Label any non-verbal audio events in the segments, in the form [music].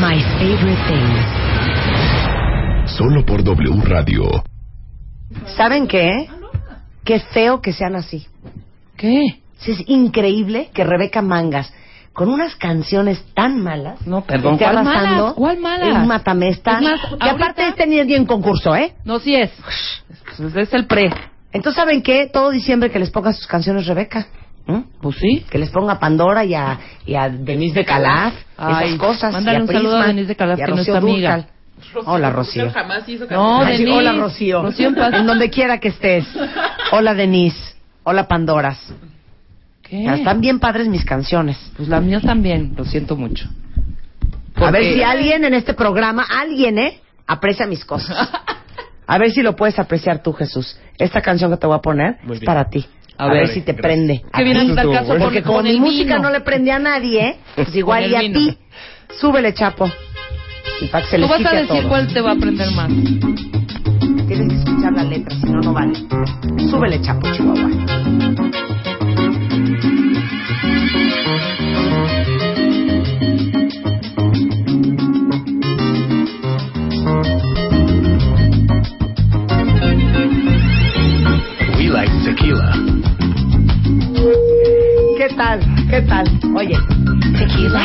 My Favorite Things. Solo por W Radio. ¿Saben qué? Qué feo que sean así. ¿Qué? Sí, Es increíble que Rebeca Mangas, con unas canciones tan malas, No, perdón, esté ¿cuál arrasando malas? ¿Cuál malas? en Matamesta. Es más, que ahorita- aparte este ni es bien concurso, ¿eh? No, sí es. Es el pre. Entonces, ¿saben qué? Todo diciembre que les ponga sus canciones Rebeca. ¿Mm? Pues sí. Que les ponga a Pandora y a, y a Denise de Calaf, Ay, esas cosas. mándale y a un saludo a Denise de Calaf, y a que no Rocío es amiga. Dúrcal. Hola, Rocío. Jamás hizo No, Ay, Denise. Hola, Rocío. Rocío en paz. En donde quiera que estés. Hola, Denise. Hola, Pandoras. ¿Qué? Están bien padres mis canciones. Pues las mías también, lo siento mucho. A ver Porque- si alguien en este programa, alguien, ¿eh? Aprecia mis cosas. [laughs] A ver si lo puedes apreciar tú, Jesús. Esta canción que te voy a poner Muy es bien. para ti. A A, ver, ver si te gracias. prende. Que viene hasta el caso Porque como con mi el música vino. no le prende a nadie, ¿eh? [laughs] Pues igual y a ti. Súbele, chapo. Y para que se Tú les vas a decir cuál te va a aprender más. Tienes que escuchar la letra, si no, no vale. Súbele, chapo, chihuahua. ¿Qué tal? Oye, tequila.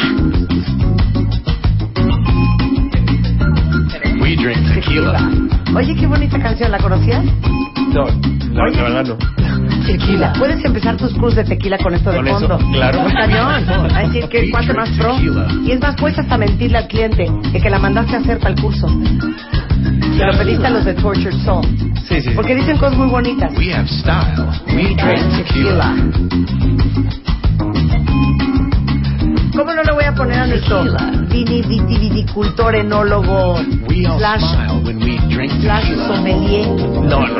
We drink tequila. Oye, qué bonita canción, ¿la conocías? No, la, Oye. la verdad no. Tequila. Puedes empezar tus cursos de tequila con esto de Con eso, fondo. claro. Muy cañón. [laughs] A decir que cuánto más pro. Tequila. Y es más, puedes hasta mentirle al cliente de que la mandaste a hacer para el curso. Se lo pediste a los de Tortured Soul. Sí, sí. Porque dicen cosas muy bonitas. We have style. We drink tequila. ¿Cómo no le voy a poner a nuestro viticultor, enólogo, slash, smile when we drink slash sommelier? No, no. [laughs]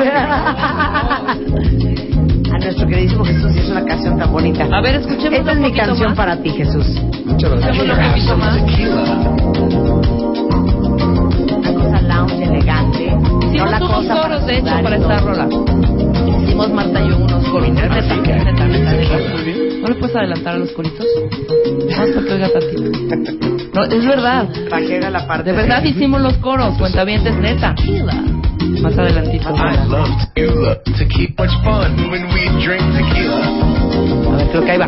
a nuestro queridísimo Jesús, y es una canción tan bonita. A ver, escuchemos Esta es mi canción más. para ti, Jesús. Muchas gracias. Escuchemos un poquito más. Tequila. Una cosa lounge, elegante. no Hicimos la unos cosa de hecho, para esta rola. Hicimos Marta y yo unos coros. Neta, neta, bien. ¿No le puedes adelantar a los coritos? Oiga tantito. No, es verdad. La parte De verdad hicimos los coros, cuentavientes neta. Más adelantito. I love tequila. To keep much fun when we drink tequila. A ver, creo que ahí va.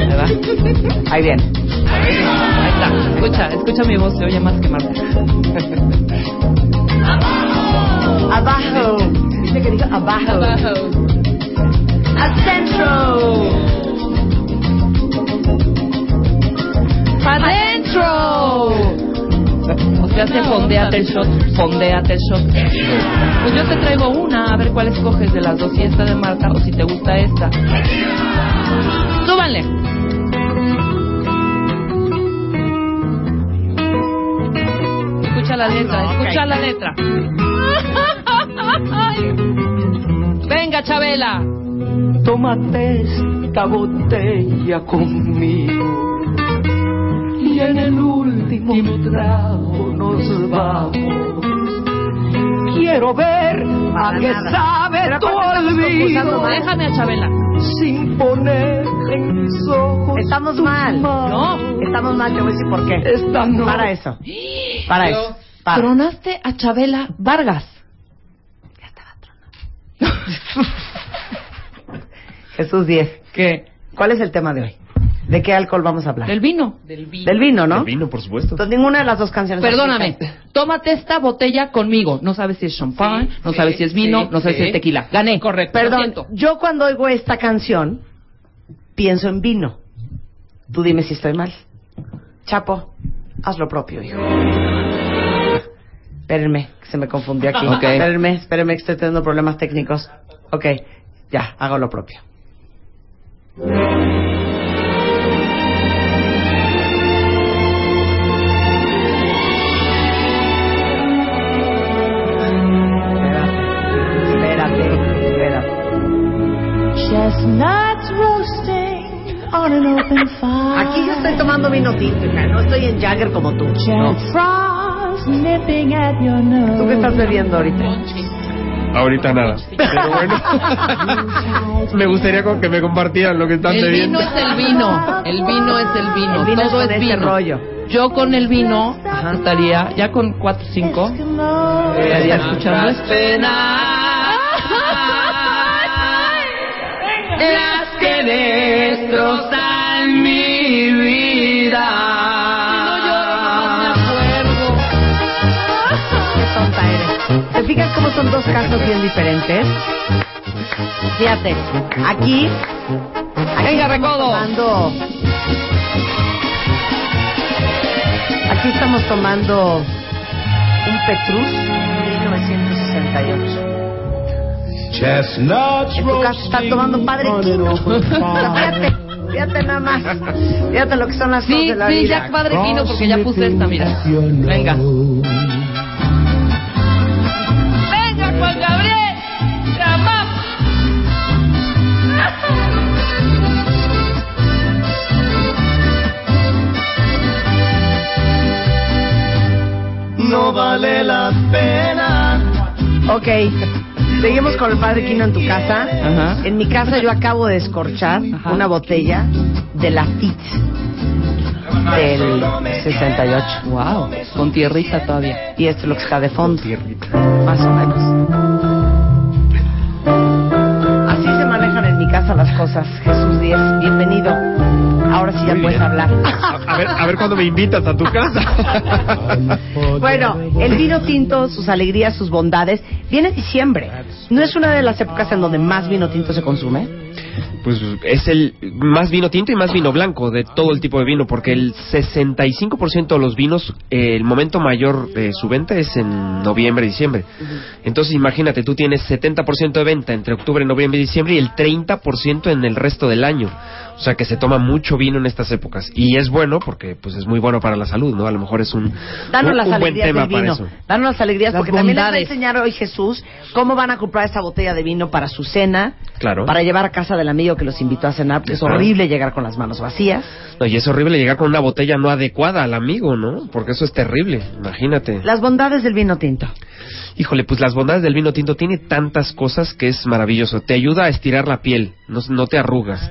Ahí va. Ahí viene. Ahí está. Escucha, escucha mi voz, se oye más que Marta. [laughs] Abajo. Dice que diga abajo. Al centro. ¡Adentro! O sea, se fondeate el shot, fondeate el shot. Pues yo te traigo una, a ver cuál escoges de las dos, si esta de Marta o si te gusta esta. ¡Súbanle! Escucha la letra, escucha la letra. [laughs] Venga, Chabela. Tómate esta botella conmigo y en el último trago nos vamos. Quiero ver a qué nada. sabe Pero tu olvido mal. Déjame a Chabela. sin poner en mis ojos. Estamos mal. manos. Estamos mal, te voy a decir por qué. Esta no. Para eso. Para eso. Para. Tronaste a Chabela Vargas. [laughs] Jesús 10. ¿Qué? ¿Cuál es el tema de hoy? ¿De qué alcohol vamos a hablar? Del vino. Del vino. Del vino, ¿no? El vino, por supuesto. Entonces ninguna de las dos canciones. Perdóname, aplica. tómate esta botella conmigo. No sabes si es champán, no sí, sabes si es vino, sí, no sabes si es tequila. Gané. Correcto. Perdón, yo cuando oigo esta canción pienso en vino. Tú dime si estoy mal. Chapo, haz lo propio, hijo. Espérenme, que se me confundió aquí. Ok. Espérenme, espérenme que estoy teniendo problemas técnicos. Ok, ya, hago lo propio. Aquí yo estoy tomando vino tinto, no estoy en Jagger como tú. Jack ¿Tú qué estás bebiendo ahorita? Ahorita nada. Pero bueno. [laughs] me gustaría que me compartieran lo que están El bebiendo. vino es el vino. El vino es el vino. El vino es Todo con es ese vino. rollo. Yo con el vino estaría ya con 4 5 estaría escuchando esto. Las que destrozan mi vida. ¿Te fijas cómo son dos casos bien diferentes? Fíjate, aquí. aquí Venga, estamos Recodo. tomando. Aquí estamos tomando un Petrus 1968. Chestnuts En tu casa están tomando un Padre Quino. [laughs] Fíjate, fíjate nada más. Fíjate lo que son las cosas Sí, de la sí, vida. ya padre vino porque ya puse esta, mira. Venga, No vale la pena. Ok, seguimos con el Padre Quino en tu casa. Ajá. En mi casa yo acabo de escorchar Ajá. una botella de la FIT del 68. Wow, con tierrita todavía. Y esto es lo que está de fondo. Más o menos. Así se manejan en mi casa las cosas. Jesús Díez, bienvenido. Ahora sí ya puedes hablar. A ver, a ver cuándo me invitas a tu casa. [laughs] Bueno, el vino tinto, sus alegrías, sus bondades. Viene diciembre. ¿No es una de las épocas en donde más vino tinto se consume? Pues es el más vino tinto y más vino blanco de todo el tipo de vino, porque el 65% de los vinos, eh, el momento mayor de su venta es en noviembre, diciembre. Entonces imagínate, tú tienes 70% de venta entre octubre, noviembre y diciembre y el 30% en el resto del año. O sea que se toma mucho vino en estas épocas. Y es bueno porque pues es muy bueno para la salud, ¿no? A lo mejor es un, Danos un, las un buen alegrías tema para eso. Danos las alegrías Las porque también les va a enseñar hoy Jesús cómo van a comprar esa botella de vino para su cena, Claro. para llevar a casa del amigo que los invitó a cenar, es horrible llegar con las manos vacías. No, y es horrible llegar con una botella no adecuada al amigo, ¿no? Porque eso es terrible, imagínate. Las bondades del vino tinto. Híjole, pues las bondades del vino tinto tiene tantas cosas que es maravilloso. Te ayuda a estirar la piel, no, no te arrugas.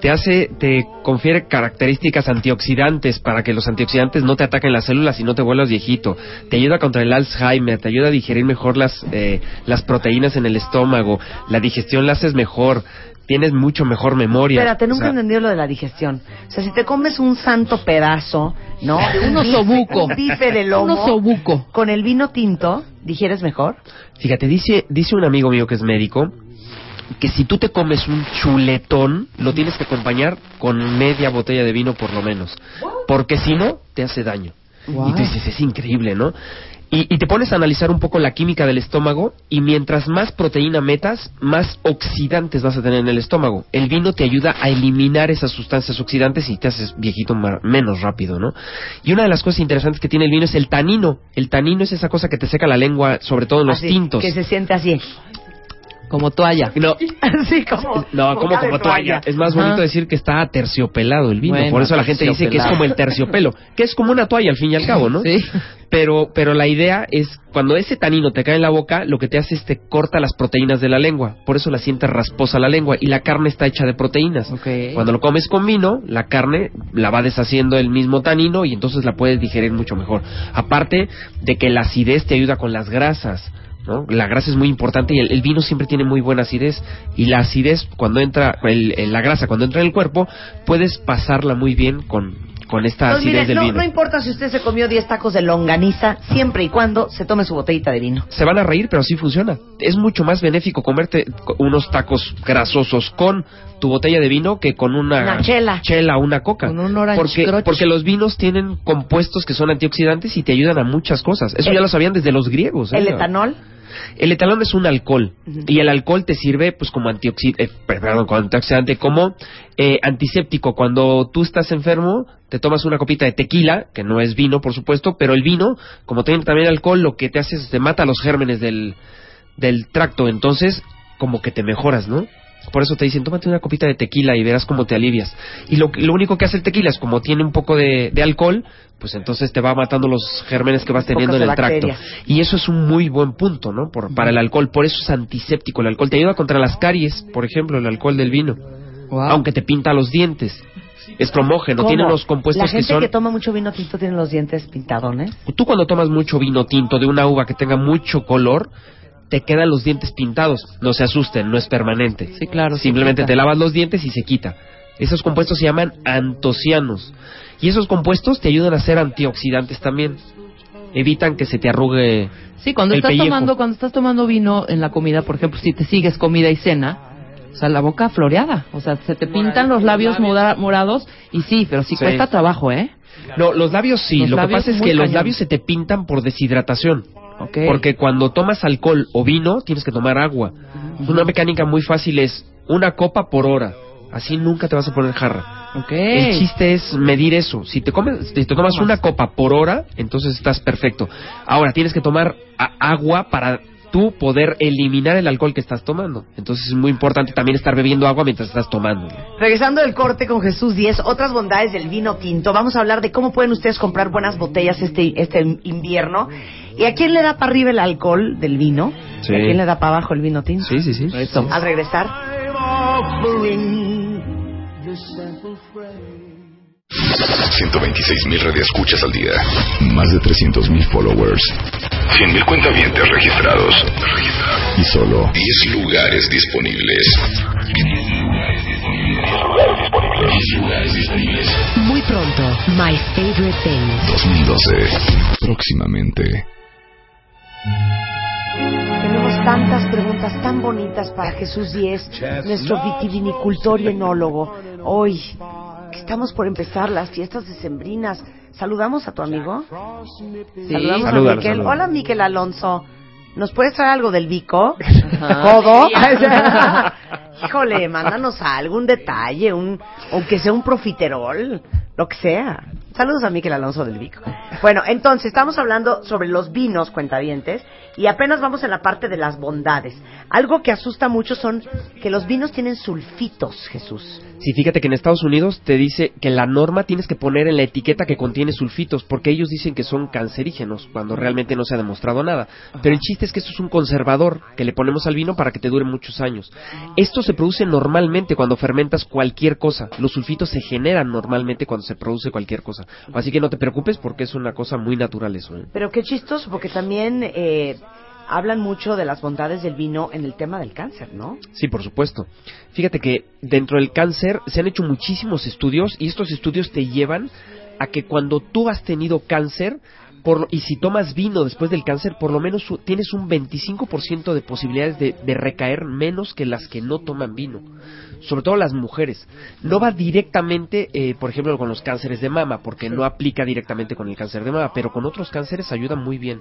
Te hace, te confiere características antioxidantes para que los antioxidantes no te ataquen las células y no te vuelvas viejito. Te ayuda contra el Alzheimer, te ayuda a digerir mejor las, eh, las proteínas en el estómago, la digestión la haces mejor, tienes mucho mejor memoria. Espérate, nunca O sea, he entendido lo de la digestión. O sea, si te comes un santo pedazo, ¿no? Un osobuco. Un bife de lomo. Un osobuco. Con el vino tinto, ¿digieres mejor? Fíjate, dice, dice un amigo mío que es médico que si tú te comes un chuletón, lo tienes que acompañar con media botella de vino por lo menos. Porque si no, te hace daño. Y tú dices, es increíble, ¿no? Y, y te pones a analizar un poco la química del estómago y mientras más proteína metas, más oxidantes vas a tener en el estómago. El vino te ayuda a eliminar esas sustancias oxidantes y te haces viejito menos rápido, ¿no? Y una de las cosas interesantes que tiene el vino es el tanino. El tanino es esa cosa que te seca la lengua, sobre todo en los Así, tintos. Que se siente así. Como toalla. No, Así [laughs] como. no, como como toalla. Es más bonito decir que está terciopelado el vino. Bueno, Por eso la gente dice que es como el terciopelo, que es como una toalla al fin y al cabo, ¿no? Sí. Pero, pero la idea es cuando ese tanino te cae en la boca, lo que te hace es te corta las proteínas de la lengua. Por eso la sientes rasposa la lengua y la carne está hecha de proteínas. Ok. Cuando lo comes con vino, la carne la va deshaciendo el mismo tanino y entonces la puedes digerir mucho mejor. Aparte de que la acidez te ayuda con las grasas. ¿No? La grasa es muy importante y el, vino siempre tiene muy buena acidez y la acidez cuando entra, el- la grasa cuando entra en el cuerpo, puedes pasarla muy bien con, con esta mire, del no, vino. no importa si usted se comió 10 tacos de longaniza, siempre y cuando se tome su botellita de vino. se van a reír, pero sí funciona. Es mucho más benéfico comerte co- unos tacos grasosos con tu botella de vino que con una, Una chela. chela o una coca. Con un porque, porque los vinos tienen compuestos que son antioxidantes y te ayudan a muchas cosas. Eso El- ya lo sabían desde los griegos. ¿eh? El etanol. El etanol es un alcohol y el alcohol te sirve pues como eh, perdón, como antioxidante, como eh, antiséptico. Cuando tú estás enfermo, te tomas una copita de tequila, que no es vino, por supuesto, pero el vino, como tiene también alcohol, lo que te hace es te mata los gérmenes del, del tracto. Entonces, como que te mejoras, ¿no? Por eso te dicen, tómate una copita de tequila y verás cómo te alivias. Y lo, lo único que hace el tequila es, como tiene un poco de, de alcohol, pues entonces te va matando los gérmenes que vas teniendo en el tracto. Y eso es un muy buen punto, ¿no? Por, para el alcohol. Por eso es antiséptico el alcohol. Te ayuda contra las caries, por ejemplo, el alcohol del vino. Aunque te pinta los dientes. Es promógeno, tiene unos compuestos La gente que son... que toma mucho vino tinto tiene los dientes pintadones. Tú cuando tomas mucho vino tinto de una uva que tenga mucho color, te quedan los dientes pintados. No se asusten, no es permanente. Sí, claro. Simplemente te lavas los dientes y se quita. Esos compuestos se llaman antocianos. Y esos compuestos te ayudan a ser antioxidantes también. Evitan que se te arrugue Sí, cuando el estás pellejo. tomando cuando estás tomando vino en la comida, por ejemplo, si te sigues comida y cena, o sea, la boca floreada, o sea, se te pintan los labios mora- morados y sí, pero sí, Sí. cuesta trabajo, ¿eh? No, los labios sí. Los Lo que pasa es que los cañón. labios se te pintan por deshidratación. Porque cuando tomas alcohol o vino, tienes que tomar agua. Una mecánica muy fácil es una copa por hora. Así nunca te vas a poner jarra. El chiste es medir eso. Si te comes, si te tomas una copa por hora, entonces estás perfecto. Ahora tienes que tomar agua para tú poder eliminar el alcohol que estás tomando. Entonces es muy importante también estar bebiendo agua mientras estás tomando. Regresando del corte con Jesús 10, otras bondades del vino tinto. Vamos a hablar de cómo pueden ustedes comprar buenas botellas este, este invierno. ¿Y a quién le da para arriba el alcohol del vino? Sí. ¿Y a quién le da para abajo el vino tinto? Sí, sí, sí. Al regresar, 126 mil radioescuchas al día. Más de 300 mil followers. 100 mil cuentavientes registrados. Y solo 10 lugares disponibles. 10 lugares disponibles. Muy pronto, My Favorite Thing. 2012. Próximamente. tenemos tantas preguntas tan bonitas para Jesús 10, nuestro vitivinicultor y enólogo. Hoy, que estamos por empezar las fiestas decembrinas. ¿Saludamos a tu amigo? Saludamos a Salúdalo, Miquel. Hola, Miquel Alonso. ¿Nos puedes traer algo del Vico? Ajá. [laughs] ¿Codo? [laughs] Híjole, mándanos algo, un detalle, un, aunque sea un profiterol, lo que sea. Saludos a Miquel Alonso del Vico. Bueno, entonces, estamos hablando sobre los vinos, cuentavientes, y apenas vamos en la parte de las bondades. Algo que asusta mucho son que los vinos tienen sulfitos, Jesús. Sí, fíjate que en Estados Unidos te dice que la norma tienes que poner en la etiqueta que contiene sulfitos, porque ellos dicen que son cancerígenos, cuando realmente no se ha demostrado nada. Pero el chiste es que esto es un conservador que le ponemos al vino para que te dure muchos años. Esto se produce normalmente cuando fermentas cualquier cosa. Los sulfitos se generan normalmente cuando se produce cualquier cosa. Así que no te preocupes porque es una cosa muy natural eso. ¿eh? Pero qué chistoso, porque también eh, hablan mucho de las bondades del vino en el tema del cáncer, ¿no? Sí, por supuesto. Fíjate que dentro del cáncer se han hecho muchísimos estudios y estos estudios te llevan a que cuando tú has tenido cáncer por, y si tomas vino después del cáncer, por lo menos tienes un 25% de posibilidades de, de recaer menos que las que no toman vino. Sobre todo las mujeres. No va directamente, eh, por ejemplo, con los cánceres de mama, porque no aplica directamente con el cáncer de mama, pero con otros cánceres ayuda muy bien.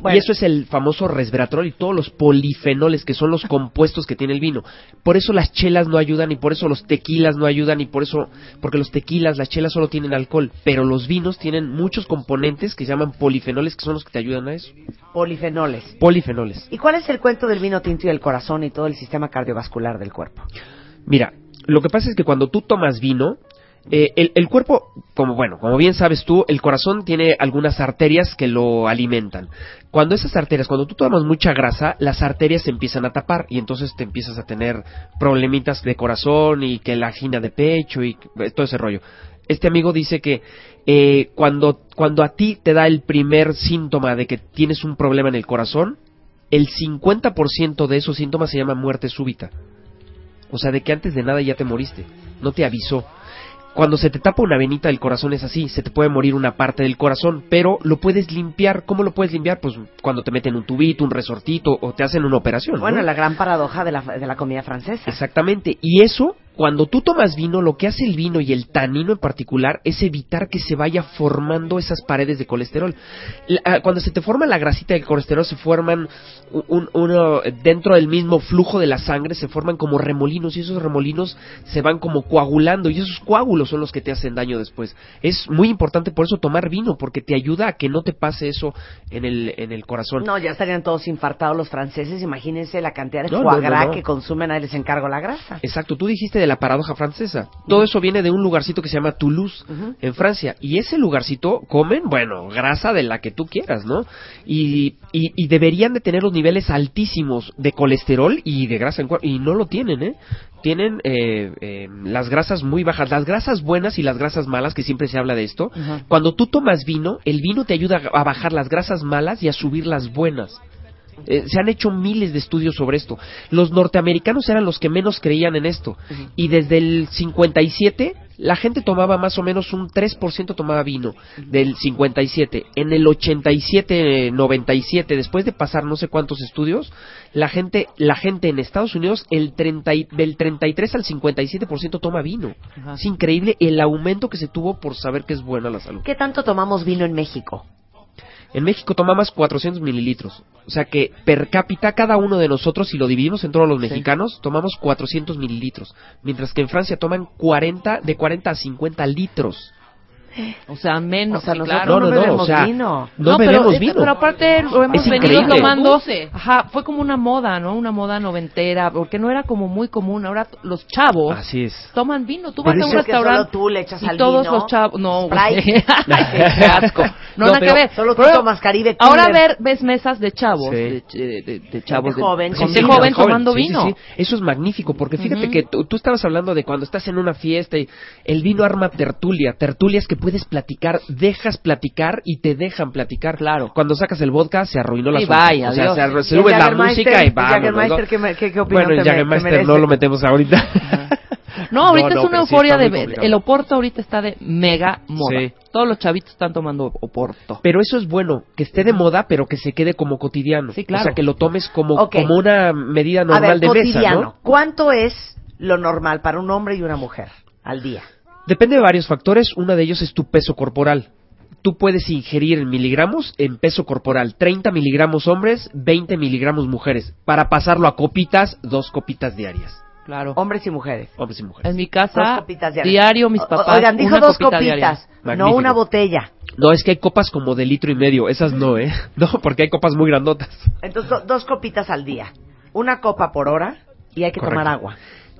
Bueno. Y eso es el famoso resveratrol y todos los polifenoles que son los compuestos que tiene el vino. Por eso las chelas no ayudan y por eso los tequilas no ayudan y por eso, porque los tequilas, las chelas solo tienen alcohol, pero los vinos tienen muchos componentes que se llaman polifenoles que son los que te ayudan a eso. Polifenoles. Polifenoles. ¿Y cuál es el cuento del vino tinto y el corazón y todo el sistema cardiovascular del cuerpo? Mira, lo que pasa es que cuando tú tomas vino, eh, el, el cuerpo, como bueno, como bien sabes tú, el corazón tiene algunas arterias que lo alimentan. Cuando esas arterias, cuando tú tomas mucha grasa, las arterias se empiezan a tapar y entonces te empiezas a tener problemitas de corazón y que la angina de pecho y todo ese rollo. Este amigo dice que eh, cuando, cuando a ti te da el primer síntoma de que tienes un problema en el corazón, el 50% de esos síntomas se llama muerte súbita. O sea, de que antes de nada ya te moriste. No te avisó. Cuando se te tapa una venita del corazón es así, se te puede morir una parte del corazón, pero lo puedes limpiar. ¿Cómo lo puedes limpiar? Pues cuando te meten un tubito, un resortito o te hacen una operación. ¿no? Bueno, la gran paradoja de la, de la comida francesa. Exactamente. Y eso, cuando tú tomas vino, lo que hace el vino y el tanino en particular es evitar que se vaya formando esas paredes de colesterol. La- ah, cuando se te forma la grasita del colesterol, se forman un- uno dentro del mismo flujo de la sangre, se forman como remolinos y esos remolinos se van como coagulando y esos coágulos son los que te hacen daño después. Es muy importante por eso tomar vino porque te ayuda a que no te pase eso en el en el corazón. No, ya estarían todos infartados los franceses. Imagínense la cantidad de No, foie no, no, gras no. que consumen. Ahí les encargo la grasa. Exacto, tú dijiste de la paradoja francesa. Todo eso viene de un lugarcito que se llama Toulouse, en Francia. Y ese lugarcito comen, bueno, grasa de la que tú quieras, ¿no? Y, y, y deberían de tener los niveles altísimos de colesterol y de grasa en cuerpo. Y no lo tienen, ¿eh? Tienen eh, eh, las grasas muy bajas. Las grasas buenas y las grasas malas, que siempre se habla de esto. Cuando tú tomas vino, el vino te ayuda a bajar las grasas malas y a subir las buenas. Eh, se han hecho miles de estudios sobre esto. Los norteamericanos eran los que menos creían en esto. Y desde el 57, la gente tomaba más o menos un 3% tomaba vino. Del 57. En el 87, 97, después de pasar no sé cuántos estudios, la gente, la gente en Estados Unidos, el 30, y- del 33 al 57% toma vino. Es increíble el aumento que se tuvo por saber que es buena la salud. ¿Qué tanto tomamos vino en México? En México tomamos 400 mililitros. O sea que per cápita cada uno de nosotros, si lo dividimos en todos los mexicanos, tomamos 400 mililitros. Mientras que en Francia toman 40, de 40 a 50 litros. O sea, menos. O sea, nosotros claro. no, No, no, no, bebemos o sea, vino. No, pero, bebemos vino. pero aparte lo hemos Es venido increíble. tomando. Ajá, fue como una moda, ¿no? Una moda noventera, porque no era como muy común. Ahora los chavos Así es. toman vino. Tú Pero vas a un restaurante tú le echas y al todos vino, los chavos, no, güey. [laughs] [laughs] Qué asco. No, No, nada pero que ver. solo tú Pero tomas Caribe Ahora ver, ves mesas de chavos, Sí. de, de- de- de chavos, Gente joven, de, joven tomando vino. Eso es magnífico, porque fíjate que tú, tú estabas hablando de cuando estás en una fiesta y el vino arma tertulia. Tertulias que puedes platicar, dejas platicar y te dejan platicar. Claro. Cuando sacas el vodka se arruinó la Sí, vaya, O sea, adiós. se, arru- se ¿Y el sube la música y ¿El vámonos, Jägermeister ¿no? qué qué- Bueno, el merece? no lo metemos ahorita. No, ahorita No, no, es una sí euforia muy de el oporto ahorita está de mega moda. Sí. Todos los chavitos están tomando oporto. Pero eso es bueno, que esté de moda, pero que se quede como cotidiano. Sí, claro. O sea, que lo tomes como, una medida A normal ver, de mesa, cotidiano. ¿no? ¿Cuánto es lo normal para un hombre y una mujer al día? Depende de varios factores. Uno de ellos es tu peso corporal. Tú puedes ingerir en miligramos en peso corporal. 30 miligramos hombres, 20 miligramos mujeres. Para pasarlo a copitas, dos copitas diarias. Claro. Hombres y mujeres. Hombres y mujeres. En mi casa, diario mis O- papás. Oigan, dijo una dos copita copitas, no una botella. No, es que hay copas como de litro y medio. Esas no, ¿eh? [laughs] No, porque hay copas muy grandotas. Entonces, do- dos copitas al día. Una copa por hora y hay que Correcto. tomar agua.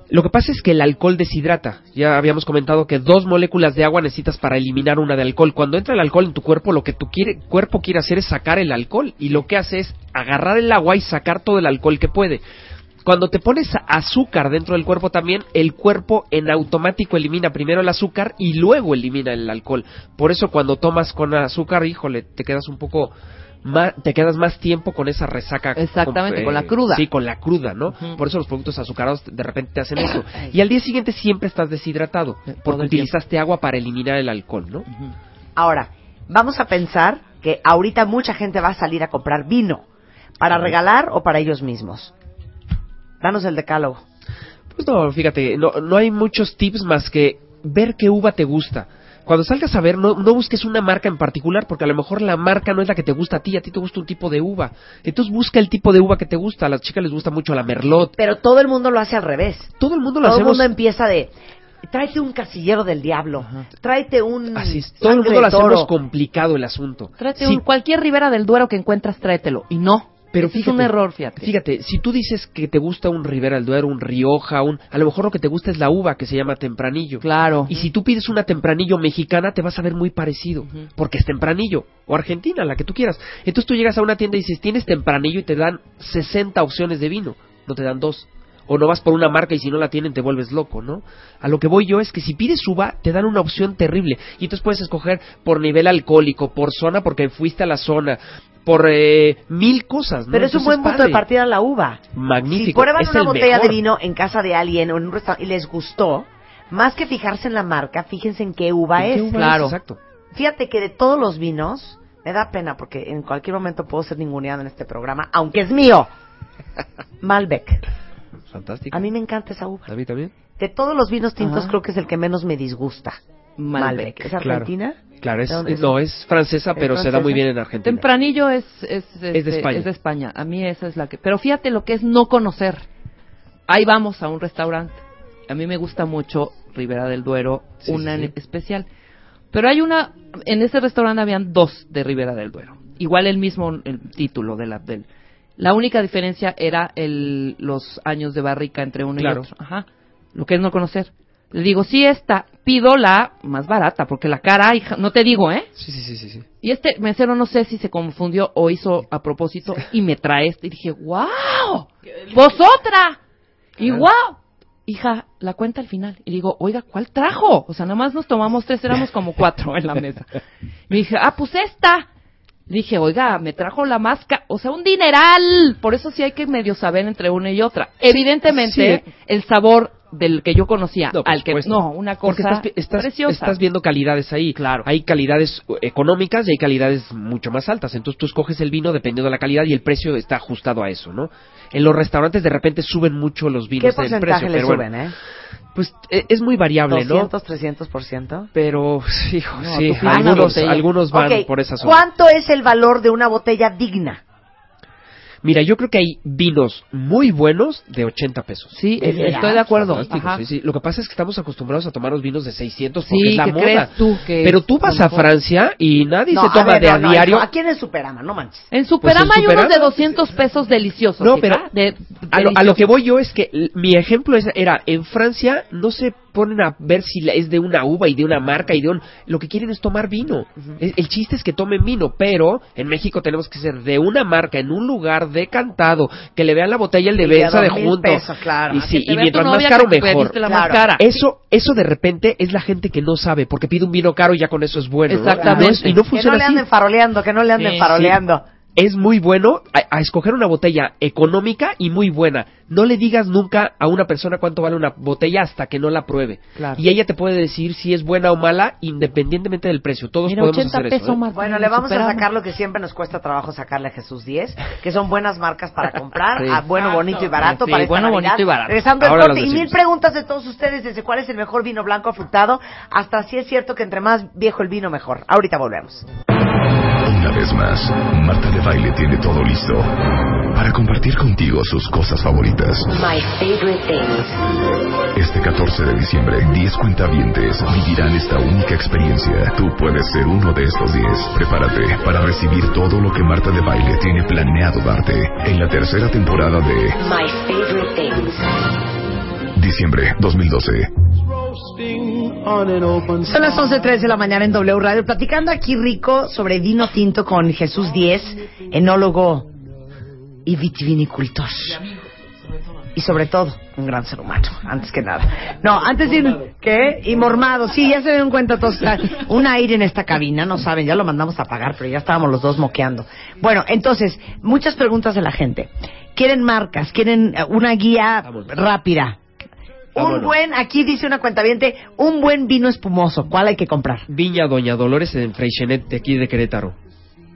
Lo que pasa es que el alcohol deshidrata. Ya habíamos comentado que dos moléculas de agua necesitas para eliminar una de alcohol. Cuando entra el alcohol en tu cuerpo, lo que tu quiere- cuerpo quiere hacer es sacar el alcohol. Y lo que hace es agarrar el agua y sacar todo el alcohol que puede. Cuando te pones azúcar dentro del cuerpo también, el cuerpo en automático elimina primero el azúcar y luego elimina el alcohol. Por eso cuando tomas con azúcar, híjole, te quedas un poco más, te quedas más tiempo con esa resaca. Exactamente, con la cruda. Sí, con la cruda, ¿no? Por eso los productos azucarados de repente te hacen eso. [coughs] Y al día siguiente siempre estás deshidratado, Todo porque tiempo. utilizaste agua para eliminar el alcohol, ¿no? Ahora, vamos a pensar que ahorita mucha gente va a salir a comprar vino. ¿Para regalar o para ellos mismos? Danos el decálogo. Pues no, fíjate, no, no hay muchos tips más que ver qué uva te gusta. Cuando salgas a ver, no, no busques una marca en particular, porque a lo mejor la marca no es la que te gusta a ti, a ti te gusta un tipo de uva. Entonces busca el tipo de uva que te gusta. A las chicas les gusta mucho la merlot. Pero todo el mundo lo hace al revés. Todo el mundo lo Todo el mundo empieza de, tráete un casillero del diablo, tráete un Así es. Todo el mundo lo hacemos complicado el asunto. Tráete Sí, un, cualquier ribera del Duero que encuentras, tráetelo. Y no. Pero fíjate, es un error, fíjate. Fíjate, si tú dices que te gusta un Ribera del Duero, un Rioja, un, a lo mejor lo que te gusta es la uva que se llama tempranillo. Claro. Y si tú pides una tempranillo mexicana, te vas a ver muy parecido, porque es tempranillo, o argentina, la que tú quieras. Entonces tú llegas a una tienda y dices, tienes tempranillo y te dan 60 opciones de vino, no te dan dos. O no vas por una marca y si no la tienen te vuelves loco, ¿no? A lo que voy yo es que si pides uva, te dan una opción terrible. Y entonces puedes escoger por nivel alcohólico, por zona porque fuiste a la zona, por eh, mil cosas, ¿no? Pero es un buen punto de partida la uva. Magnífico. Si prueban es una el botella mejor. de vino en casa de alguien o en un restaurante y les gustó, más que fijarse en la marca, fíjense en qué uva ¿En qué es. uva Claro. Exacto. Fíjate que de todos los vinos, me da pena porque en cualquier momento puedo ser ninguneado en este programa, aunque es mío. [laughs] Malbec. Fantástico. A mí me encanta esa uva. ¿A mí también? De todos los vinos tintos Ajá. creo que es el que menos me disgusta. Malbec. ¿Es argentina? Claro, es, ¿De no, es francesa, ¿Es pero se da muy bien en Argentina. Tempranillo es, es, de este, España. es de España. A mí esa es la que... Pero fíjate lo que es no conocer. Ahí vamos a un restaurante. A mí me gusta mucho Ribera del Duero, Sí, una sí, en sí. especial. Pero hay una... En ese restaurante habían dos de Ribera del Duero. Igual el mismo el título de la, del... La única diferencia era el, los años de barrica entre uno Claro. y otro. Ajá. Lo que es no conocer. Le digo, sí, esta, pido la más barata, porque la cara, hija, no te digo, ¿eh? Sí, sí, sí, sí, sí. Y este mesero no sé si se confundió o hizo a propósito y me trae este. Y dije, ¡wow! ¡Vosotras! Y wow. Hija, la cuenta al final. Y digo, oiga, ¿cuál trajo? O sea, nada más nos tomamos tres, éramos como cuatro en la mesa. [laughs] Me dije, ah, pues esta. Dije, oiga, me trajo la máscara, o sea, un dineral. Por eso sí hay que medio saber entre una y otra. Evidentemente, sí. el sabor del que yo conocía No, al que supuesto. no, una Porque cosa estás, estás, preciosa. estás viendo calidades ahí. Claro. Hay calidades uh, económicas y hay calidades mucho más altas. Entonces tú escoges el vino dependiendo de la calidad y el precio está ajustado a eso, ¿no? En los restaurantes de repente suben mucho los vinos ¿Qué porcentaje precio, le pero suben, bueno, eh? pues eh, es muy variable, ¿no? 200, 300 por ciento. Pero, [laughs] hijo, No, sí, algunos, algunos van por esa zona. ¿Cuánto es el valor de una botella digna? Mira, yo creo que hay vinos muy buenos de 80 pesos. Sí, ¿De eh, veras? estoy de acuerdo. Fantástico, Ajá. sí, sí. Lo que pasa es que estamos acostumbrados a tomar los vinos de 600 porque Sí, es la ¿qué moda. crees tú que Pero tú vas a? Francia y nadie No, se a toma ver, de no, a no, diario. Aquí en el Superama, no manches. En Pues Superama en hay unos Superama- de 200 pesos deliciosos. No, pero de- a, lo, a lo que voy yo es que mi ejemplo es- era, en Francia no se ponen a ver si la- es de una uva y de una marca y de un... Lo que quieren es tomar vino. el, el chiste es que tomen vino, pero en México tenemos que ser de una marca, en un lugar decantado, que le vean la botella el de Y de junto. pesos, claro. Y, sí, y mientras más caro, mejor. pediste la Claro. más cara. Eso, eso de repente es la gente que no sabe, porque pide un vino caro y ya con eso es bueno. ¿no? Exactamente. Y no Y no, Que no funciona le así. anden faroleando, que no le anden faroleando. Es muy bueno a, a escoger una botella económica y muy buena. No le digas nunca a una persona cuánto vale una botella hasta que no la pruebe. Claro. Y ella te puede decir si es buena o mala independientemente del precio. Todos Mira, podemos 80 hacer pesos eso. ¿eh? más. Bueno, le vamos a sacar lo que siempre nos cuesta trabajo sacarle a Jesús 10, que son buenas marcas para comprar, [laughs] Sí. a bueno, bonito y barato Sí, para esta bueno, Navidad. bonito y barato. Regresando al corte, y mil preguntas de todos ustedes desde cuál es el mejor vino blanco afrutado hasta si es cierto que entre más viejo el vino mejor. Ahorita volvemos. Una vez más, Marta de Baile tiene todo listo para compartir contigo sus cosas favoritas. My favorite things. Este 14 de diciembre, 10 cuentavientes vivirán esta única experiencia. Tú puedes ser uno de estos 10. Prepárate para recibir todo lo que Marta de Baile tiene planeado darte en la tercera temporada de My favorite things. diciembre 2012. Son las 11.03 de la mañana en W Radio, platicando aquí rico sobre vino tinto con Jesús 10, enólogo y vitivinicultor. Y sobre todo, un gran ser humano, antes que nada. No, antes de ¿qué? Y mormado, sí, ya se dieron cuenta todos. Un aire en esta cabina, no saben, ya lo mandamos a pagar, pero ya estábamos los dos moqueando. Bueno, entonces, muchas preguntas de la gente. ¿Quieren marcas? ¿Quieren una guía Vámonos. rápida? Un buen, aquí dice una cuentaviente, un buen vino espumoso. ¿Cuál hay que comprar? Viña Doña Dolores en Freixenet de aquí de Querétaro.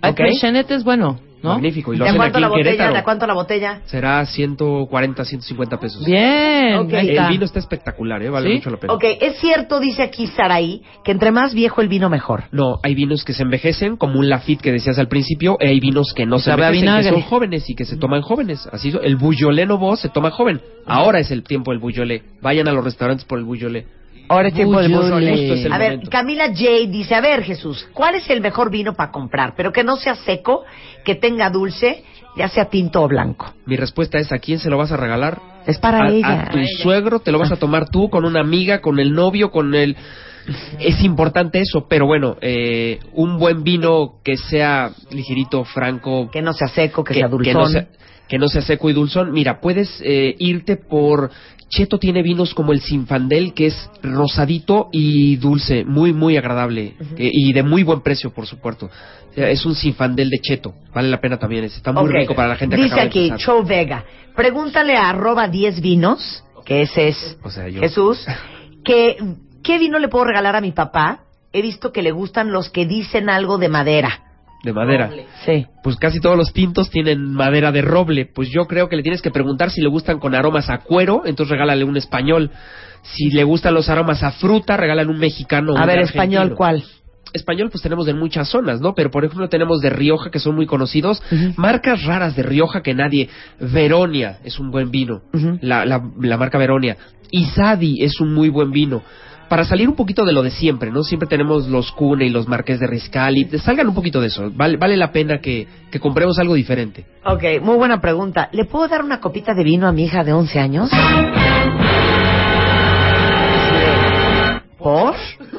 Ay, Ok. pero Chenet es bueno, ¿no? Magnífico. Y lo ¿De hacen cuánto aquí la en botella? Querétaro. ¿De cuánto la botella? Será 140, 150 pesos. Bien. Ok. ahí El está. vino está espectacular, ¿eh? vale ¿Sí? mucho la pena. Ok, es cierto, dice aquí Saraí, que entre más viejo el vino mejor. No, hay vinos que se envejecen, como un Lafite que decías al principio, y hay vinos que no se Sabe a envejecen, que vinagre. son jóvenes y que se toman jóvenes. Así, el Bouillolé Novo se toma joven. Ahora es el tiempo del Bouillolé. Vayan a los restaurantes por el Bouillolé. Ahora es tiempo es el A ver. Camila J dice, a ver Jesús, ¿cuál es el mejor vino para comprar? Pero que no sea seco, que tenga dulce, ya sea tinto o blanco. Mi respuesta es, ¿a quién se lo vas a regalar? Es para a, ella. a tu suegro, te lo vas a tomar tú, con una amiga, con el novio, con el... Es importante eso, pero bueno, eh, un buen vino que sea ligerito, franco, Que no sea seco, que, sea que dulzón. no sea, que no sea seco y dulzón. Mira, puedes eh, irte por... Cheto tiene vinos como el Sinfandel, que es rosadito y dulce, muy, muy agradable. que- y de muy buen precio, por supuesto. O sea, es un Sinfandel de Cheto. Vale la pena también. Está muy rico para la gente que Dice acaba de aquí, Vega, pregúntale a arroba 10 vinos, que ese es O sea, yo. Jesús, [laughs] que ¿qué vino le puedo regalar a mi papá? He visto que le gustan los que dicen algo de madera. de madera. Sí. Pues casi todos los tintos tienen madera de roble. Pues yo creo que le tienes que preguntar si le gustan con aromas a cuero, entonces regálale un español. Si le gustan los aromas a fruta, regálale un mexicano. A un ver, argentino. español, ¿cuál? Español pues tenemos de muchas zonas, ¿no? Pero por ejemplo tenemos de Rioja que son muy conocidos, marcas raras de Rioja que nadie, Veronia es un buen vino, la, la marca Veronia, Isadi es un muy buen vino. Para salir un poquito de lo de siempre, ¿no? Siempre tenemos los Cune y los Marqués de Riscali, salgan un poquito de eso, vale, vale la pena que, que compremos algo diferente. Ok, muy buena pregunta. ¿Le puedo dar una copita de vino a mi hija de 11 años? ¿Por?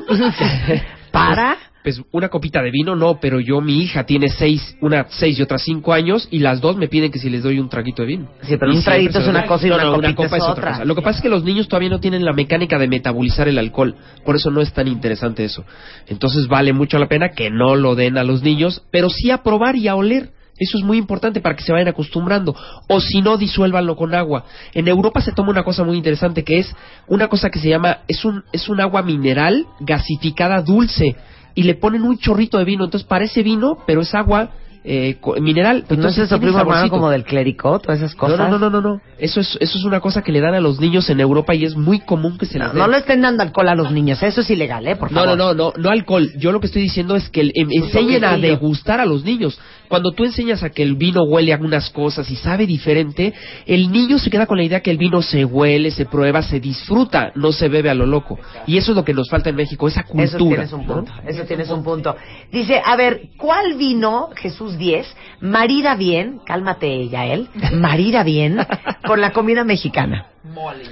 [laughs] ¿Para? Pues una copita de vino no, pero yo, mi hija tiene seis, una seis y otra cinco años y las dos me piden que si les doy un traguito de vino. Sí, pero Y un traguito es una cosa y una no, copita copa es es otra otra. cosa. Lo que pasa es que los niños todavía no tienen la mecánica de metabolizar el alcohol, por eso no es tan interesante eso. Entonces vale mucho la pena que no lo den a los niños, pero sí a probar y a oler. Eso es muy importante para que se vayan acostumbrando. O si no, disuélvanlo con agua. En Europa se toma una cosa muy interesante que es una cosa que se llama, es un, es un agua mineral gasificada dulce. Y le ponen un chorrito de vino. Entonces parece vino, pero es agua eh, mineral. Pues no es eso, primo hermano, como del clericó, todas esas cosas. No, no, no, no, no, no. Eso es, eso es una cosa que le dan a los niños en Europa y es muy común que se No, les no den. le estén dando alcohol a los niños, eso es ilegal, ¿eh? Por No, favor. no, no, no, no alcohol. Yo lo que estoy diciendo es que em- enseñen a degustar a los niños. Cuando tú enseñas a que el vino huele a algunas cosas y sabe diferente, el niño se queda con la idea que el vino se huele, se prueba, se disfruta, no se bebe a lo loco. Y eso es lo que nos falta en México, esa cultura. Eso tienes un ¿no? punto, eso tienes un punto. Dice, a ver, ¿cuál vino, Jesús 10, marida bien, cálmate Yael, marida bien con la comida mexicana?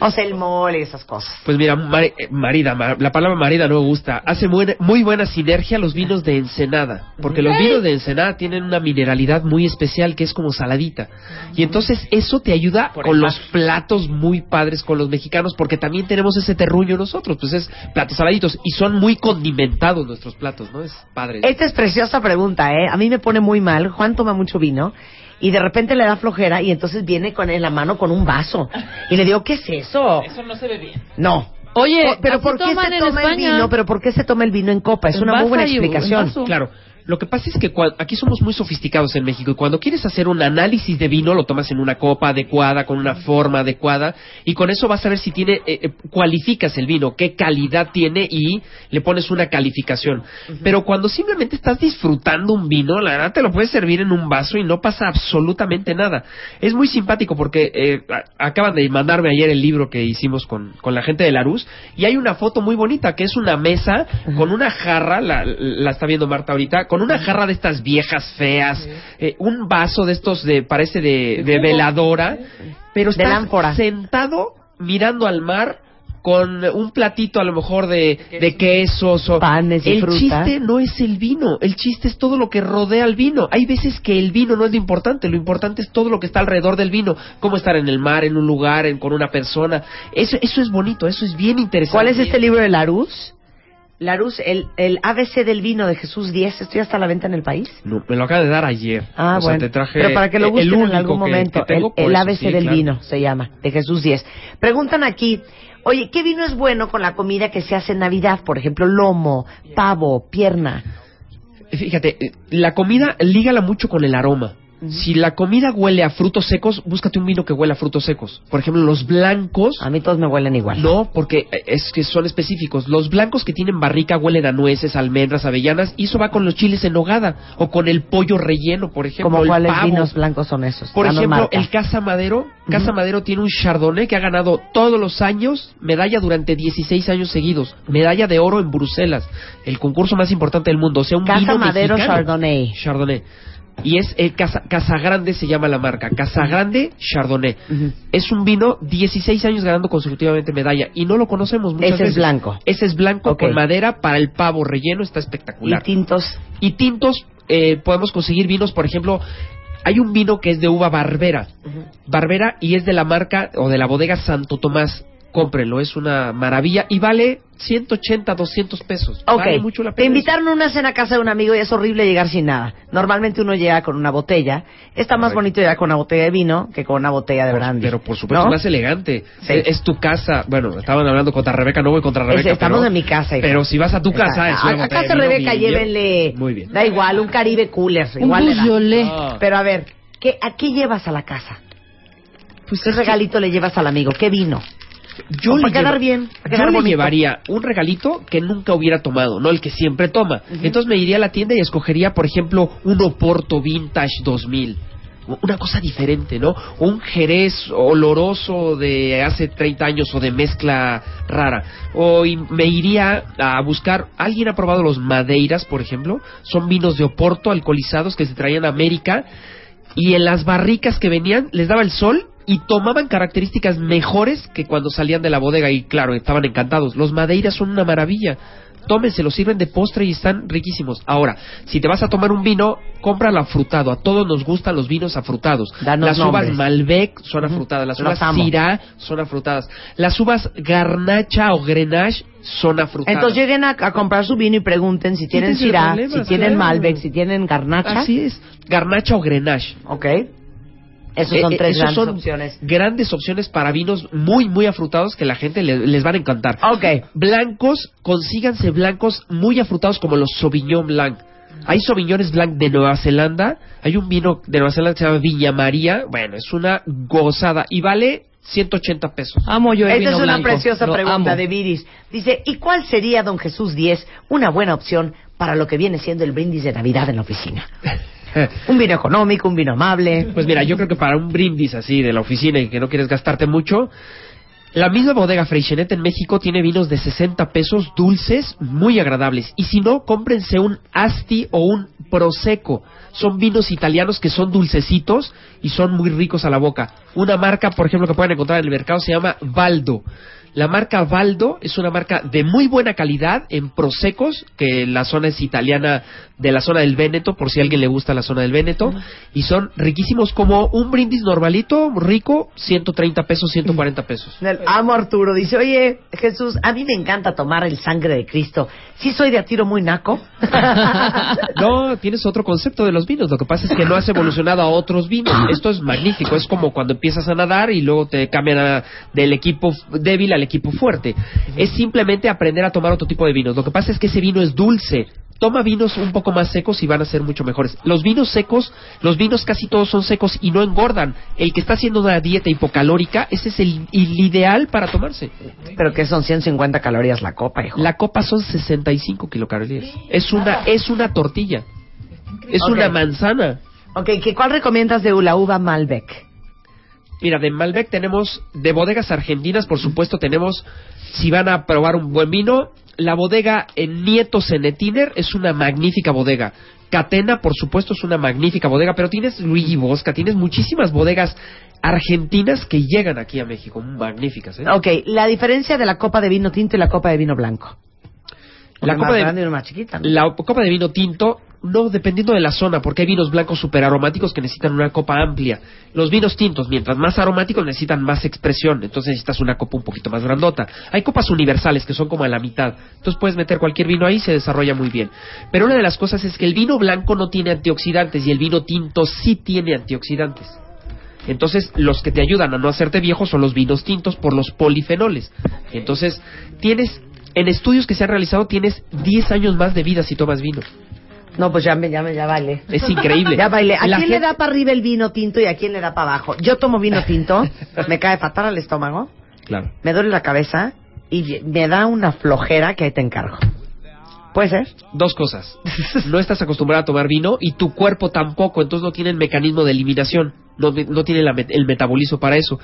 O sea, el mole y esas cosas. Pues mira, mari- eh, marida, ma- la palabra marida no me gusta. Hace muy, muy buena sinergia los vinos de Ensenada, porque los vinos de Ensenada tienen una mineralidad muy especial que es como saladita. Y entonces eso te ayuda con los platos muy padres con los mexicanos, porque también tenemos ese terruño nosotros, pues es platos saladitos y son muy condimentados nuestros platos, ¿no? Es padre. Esta es preciosa pregunta, ¿eh? A mí me pone muy mal. Juan toma mucho vino y de repente le da flojera y entonces viene con en la mano con un vaso. Y le digo, ¿qué es eso? Eso no se ve bien. No. Oye, O- pero así ¿por qué toman se toma el vino? Pero ¿por qué se toma el vino en copa? Es una muy buena explicación. Claro. Lo que pasa es que aquí somos muy sofisticados en México y cuando quieres hacer un análisis de vino lo tomas en una copa adecuada, con una forma adecuada y con eso vas a ver si tiene, eh, eh, cualificas el vino, qué calidad tiene y le pones una calificación. Pero cuando simplemente estás disfrutando un vino, la verdad te lo puedes servir en un vaso y no pasa absolutamente nada. Es muy simpático porque eh, acaban de mandarme ayer el libro que hicimos con, con la gente de Larus y hay una foto muy bonita que es una mesa con una jarra, la, la está viendo Marta ahorita, con una jarra de estas viejas feas, eh, un vaso de estos de, parece de, de veladora, pero está sentado mirando al mar con un platito a lo mejor de, de quesos o Panes y el fruta. chiste no es el vino, el chiste es todo lo que rodea al vino. Hay veces que el vino no es lo importante, lo importante es todo lo que está alrededor del vino, cómo estar en el mar, en un lugar, en, con una persona. Eso, eso es bonito, eso es bien interesante. ¿Cuál es este libro de Larus? Larus, el, el ABC del vino de Jesús 10, ¿esto ya está a la venta en el país? No, me lo acaba de dar ayer. Ah, O sea, bueno. te traje Pero para que lo busquen en algún momento. que el el eso, ABC sí, del claro. vino se llama, de Jesús 10. Preguntan aquí, oye, ¿qué vino es bueno con la comida que se hace en Navidad? Por ejemplo, lomo, pavo, pierna. Fíjate, eh, la comida lígala mucho con el aroma. Si la comida huele a frutos secos, búscate un vino que huele a frutos secos. Por ejemplo, los blancos. A mí todos me huelen igual. No, porque eh, es que son específicos. Los blancos que tienen barrica huelen a nueces, almendras, avellanas, y eso va con los chiles en nogada o con el pollo relleno, por ejemplo. ¿Como cuáles pavo. vinos blancos son esos? Por Danos ejemplo, marca. el Casa Madero. Casa Madero tiene un Chardonnay que ha ganado todos los años medalla durante 16 años seguidos. Medalla de oro en Bruselas, el concurso más importante del mundo. O sea, un Casa vino Madero mexicano. Chardonnay. Chardonnay. Y es el Casa, Casagrande se llama la marca. Casagrande Chardonnay. Es un vino 16 años ganando consecutivamente medalla y no lo conocemos muchas Ese es blanco. Ese es blanco con madera para el pavo relleno, está Y espectacular. tintos. Y tintos, eh, podemos conseguir vinos, por ejemplo, hay un vino que es de uva Barbera. Barbera y es de la marca o de la bodega Santo Tomás. Cómprenlo, es una maravilla y vale 180, 200 pesos. Ok, Vale mucho la te pena invitaron a una cena a casa de un amigo y es horrible llegar sin nada. Normalmente uno llega con una botella. Está más bonito llegar con una botella de vino que con una botella de brandy. Pero por supuesto, ¿no? más elegante. Sí. Es, es tu casa. Bueno, estaban hablando contra Rebeca, no voy contra Rebeca. Es- estamos pero, en mi casa, hijo. Pero si vas a tu casa, es una a, casa de vino Rebeca bien, llévenle, Muy bien. da igual, un Caribe cooler. Un igual le da. Beaujolais. Ah. Pero a ver, ¿qué, ¿a qué llevas a la casa? Pues ¿Qué regalito le llevas al amigo? ¿Qué vino? Yo para quedar lleva- bien, para yo quedar le llevaría un regalito que nunca hubiera tomado, no el que siempre toma. Entonces me iría a la tienda y escogería, por ejemplo, un Oporto Vintage 2000. Una cosa diferente, ¿no? O un Jerez oloroso de hace 30 años o de mezcla rara. O y me iría a buscar. ¿Alguien ha probado los Madeiras, por ejemplo? Son vinos de Oporto alcoholizados que se traían a América y en las barricas que venían les daba el sol y tomaban características mejores que cuando salían de la bodega y claro, estaban encantados. Los madeiras son una maravilla. Tómense, los sirven de postre y están riquísimos. Ahora, si te vas a tomar un vino, cómpralo afrutado. A todos nos gustan los vinos afrutados. Danos las nombres. uvas Malbec son afrutadas, las uvas. Syrah son afrutadas, las uvas Garnacha o Grenache son afrutadas. Entonces lleguen a, a comprar su vino y pregunten si tienen Syrah, si tienen claro. Malbec, si tienen Garnacha. Así es, Garnacha o Grenache. Ok. Esos son Eh, eh, tres esos grandes son opciones. Grandes opciones para vinos muy, muy afrutados que la gente le- les van a encantar. Ok. Blancos, consíganse blancos muy afrutados como los Sauvignon Blanc. Hay Sauvignones Blanc de Nueva Zelanda. Hay un vino de Nueva Zelanda que se llama Viña María. Bueno, es una gozada y vale 180 pesos. Amo yo el Esta vino es una blanco. preciosa Lo pregunta amo. de Viris. Dice, ¿y cuál sería, don Jesús 10, una buena opción para lo que viene siendo el brindis de Navidad en la oficina? [laughs] [laughs] Un vino económico, un vino amable. Pues mira, yo creo que para un brindis así de la oficina y que no quieres gastarte mucho, la misma bodega Freixenet en México tiene vinos de 60 pesos dulces, muy agradables. Y si no, cómprense un Asti o un Prosecco. Son vinos italianos que son dulcecitos y son muy ricos a la boca. Una marca, por ejemplo, que pueden encontrar en el mercado se llama Valdo. La marca Valdo es una marca de muy buena calidad en prosecos, que la zona es italiana de la zona del Véneto, por si a alguien le gusta la zona del Véneto, y son riquísimos como un brindis normalito, rico, 130 pesos, 140 pesos. El amo Arturo. Dice, oye, Jesús, a mí me encanta tomar el sangre de Cristo. ¿Sí soy de a tiro muy naco? [laughs] No, tienes otro concepto de los vinos. Lo que pasa es que no has evolucionado a otros vinos. Esto es magnífico. Es como cuando empiezas a nadar y luego te cambian a- del equipo débil al equipo fuerte. Es simplemente aprender a tomar otro tipo de vinos. Lo que pasa es que ese vino es dulce. Toma vinos un poco más secos y van a ser mucho mejores. Los vinos secos, los vinos casi todos son secos y no engordan. El que está haciendo una dieta hipocalórica, ese es el, el ideal para tomarse. Pero que son 150 calorías la copa, hijo. La copa son 65 kilocalorías. Es una, es una tortilla. Es una manzana. Ok, ¿qué, ¿cuál recomiendas de la uva Malbec? Mira, de Malbec tenemos, de bodegas argentinas, por supuesto, tenemos, si van a probar un buen vino, la bodega en Nieto Cenetiner es una magnífica bodega. Catena, por supuesto, es una magnífica bodega, pero tienes Luigi Bosca, tienes muchísimas bodegas argentinas que llegan aquí a México, magníficas. ¿eh? Ok, la diferencia de la copa de vino tinto y la copa de vino blanco. La copa más de- grande y una más chiquita. ¿no? La copa de vino tinto, no, dependiendo de la zona, porque hay vinos blancos súper aromáticos que necesitan una copa amplia. Los vinos tintos, mientras más aromáticos, necesitan más expresión, entonces necesitas una copa un poquito más grandota. Hay copas universales que son como a la mitad, entonces puedes meter cualquier vino ahí y se desarrolla muy bien. Pero una de las cosas es que el vino blanco no tiene antioxidantes y el vino tinto sí tiene antioxidantes. Entonces, los que te ayudan a no hacerte viejo son los vinos tintos por los polifenoles. Entonces, tienes, en estudios que se han realizado, tienes 10 años más de vida si tomas vino. No, pues ya me, ya me, ya bailé. Es increíble. [laughs] Ya bailé. ¿A La quién le da para arriba el vino tinto y a quién le da para abajo? Yo tomo vino tinto, [laughs] me cae fatal al estómago, Claro. me duele la cabeza y me da una flojera que ahí te encargo. ¿Puede ser? Dos cosas. No estás acostumbrado a tomar vino y tu cuerpo tampoco, entonces no tiene el mecanismo de eliminación, no, no tiene la el metabolismo para eso.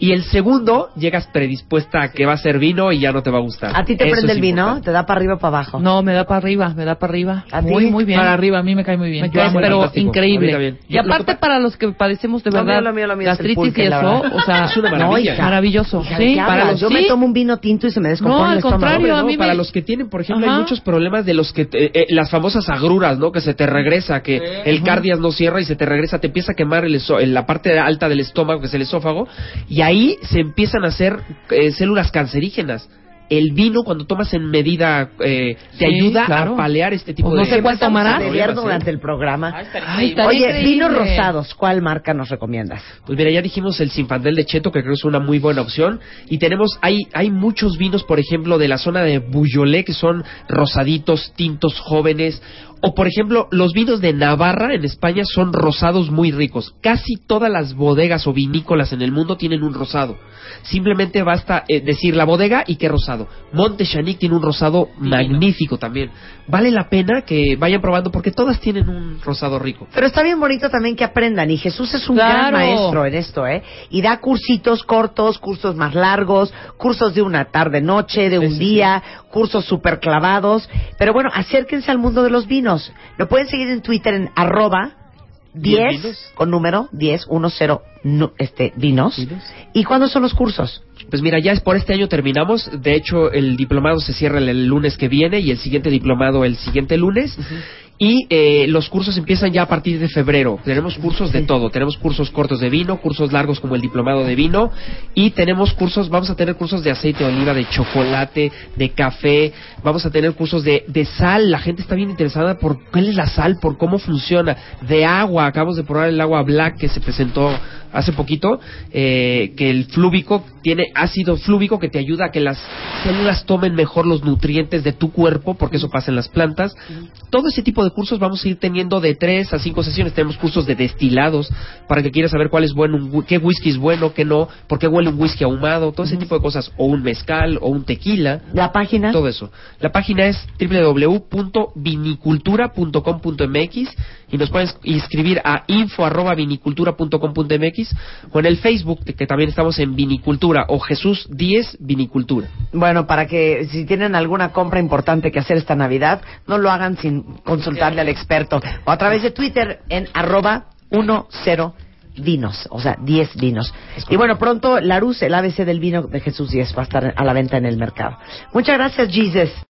Y el segundo, llegas predispuesta a que va a ser vino y ya no te va a gustar. ¿A ti te Eso prende el vino? importante. ¿Te da para arriba o para abajo? No, me da para arriba, me da para arriba. ¿A? Muy, muy bien. Para arriba, a mí me cae muy bien. Me cae, pero fantástico. increíble. Y lo aparte para los que padecemos de Lo verdad mío, lo mío, lo mío es el gastritis pulque, y eso, o sea, Es una maravilla. maravilloso. Hija, ¿de sí, qué para los Yo me tomo un vino tinto y se me descompone No, al el estómago. contrario, Hombre, a no, mí me- para los que tienen, por ejemplo, Ajá. hay muchos problemas de los que te- eh, eh, las famosas agruras, ¿no? Que se te regresa, que el cardias no cierra y se te regresa, te empieza a quemar el, eso- el- la parte alta del estómago, que es el esófago, y ahí se empiezan a hacer eh, células cancerígenas. El vino, cuando tomas en medida, eh, te Sí, ayuda claro. a palear este tipo Pues no de sé cuál tomarás. beber durante el programa. Ay, estaría Oye, increíble. vinos rosados, ¿cuál marca nos recomiendas? Pues mira, ya dijimos el Sinfandel de Cheto, que creo que es una muy buena opción. Y tenemos, hay, hay muchos vinos, por ejemplo, de la zona de Buyolé, que son rosaditos, tintos jóvenes. O, por ejemplo, los vinos de Navarra, en España, son rosados muy ricos. Casi todas las bodegas o vinícolas en el mundo tienen un rosado. Simplemente basta eh, decir la bodega y qué rosado. Monte Chanic tiene un rosado magnífico también. Vale la pena que vayan probando porque todas tienen un rosado rico. Pero está bien bonito también que aprendan. Y Jesús es un gran maestro en esto, ¿eh? Y da cursitos cortos, cursos más largos, cursos de una tarde, noche, de un Sí, sí, día, cursos súper clavados. Pero bueno, acérquense al mundo de los vinos. Lo pueden seguir en Twitter en arroba ¿Diez 10 vinos? con número 10, 10 no, este, vinos. Vinos. ¿Y cuándo son los cursos? Pues mira, ya es por este año terminamos. De hecho, el diplomado se cierra el, el lunes que viene y el siguiente diplomado el siguiente lunes. Y eh, los cursos empiezan ya a partir de febrero. Tenemos cursos de todo. Tenemos cursos cortos de vino, cursos largos como el diplomado de vino. Y tenemos cursos, vamos a tener cursos de aceite de oliva, de chocolate, de café. Vamos a tener cursos de, de sal. La gente está bien interesada por cuál es la sal, por cómo funciona. De agua. Acabamos de probar el agua black que se presentó hace poquito. eh, que el flúvico tiene ácido flúvico que te ayuda a que las células tomen mejor los nutrientes de tu cuerpo, porque eso pasa en las plantas. Todo ese tipo de cursos vamos a ir teniendo de tres a cinco sesiones. Tenemos cursos de destilados para que quieras saber cuál es bueno, un qué whisky es bueno, qué no, por qué huele un whisky ahumado, todo ese tipo de cosas, o un mezcal, o un tequila. ¿La página? Todo eso. La página es www.vinicultura.com.mx y nos puedes inscribir a info.vinicultura.com.mx o en el Facebook, que, que también estamos en Vinicultura, o Jesús 10 Vinicultura. Bueno, para que si tienen alguna compra importante que hacer esta Navidad, no lo hagan sin consultarle al experto. O a través de Twitter en arroba 10 vinos, o sea, 10 vinos. Y bueno, pronto Larus, el ABC del vino de Jesús 10, va a estar a la venta en el mercado. Muchas gracias, Jesus.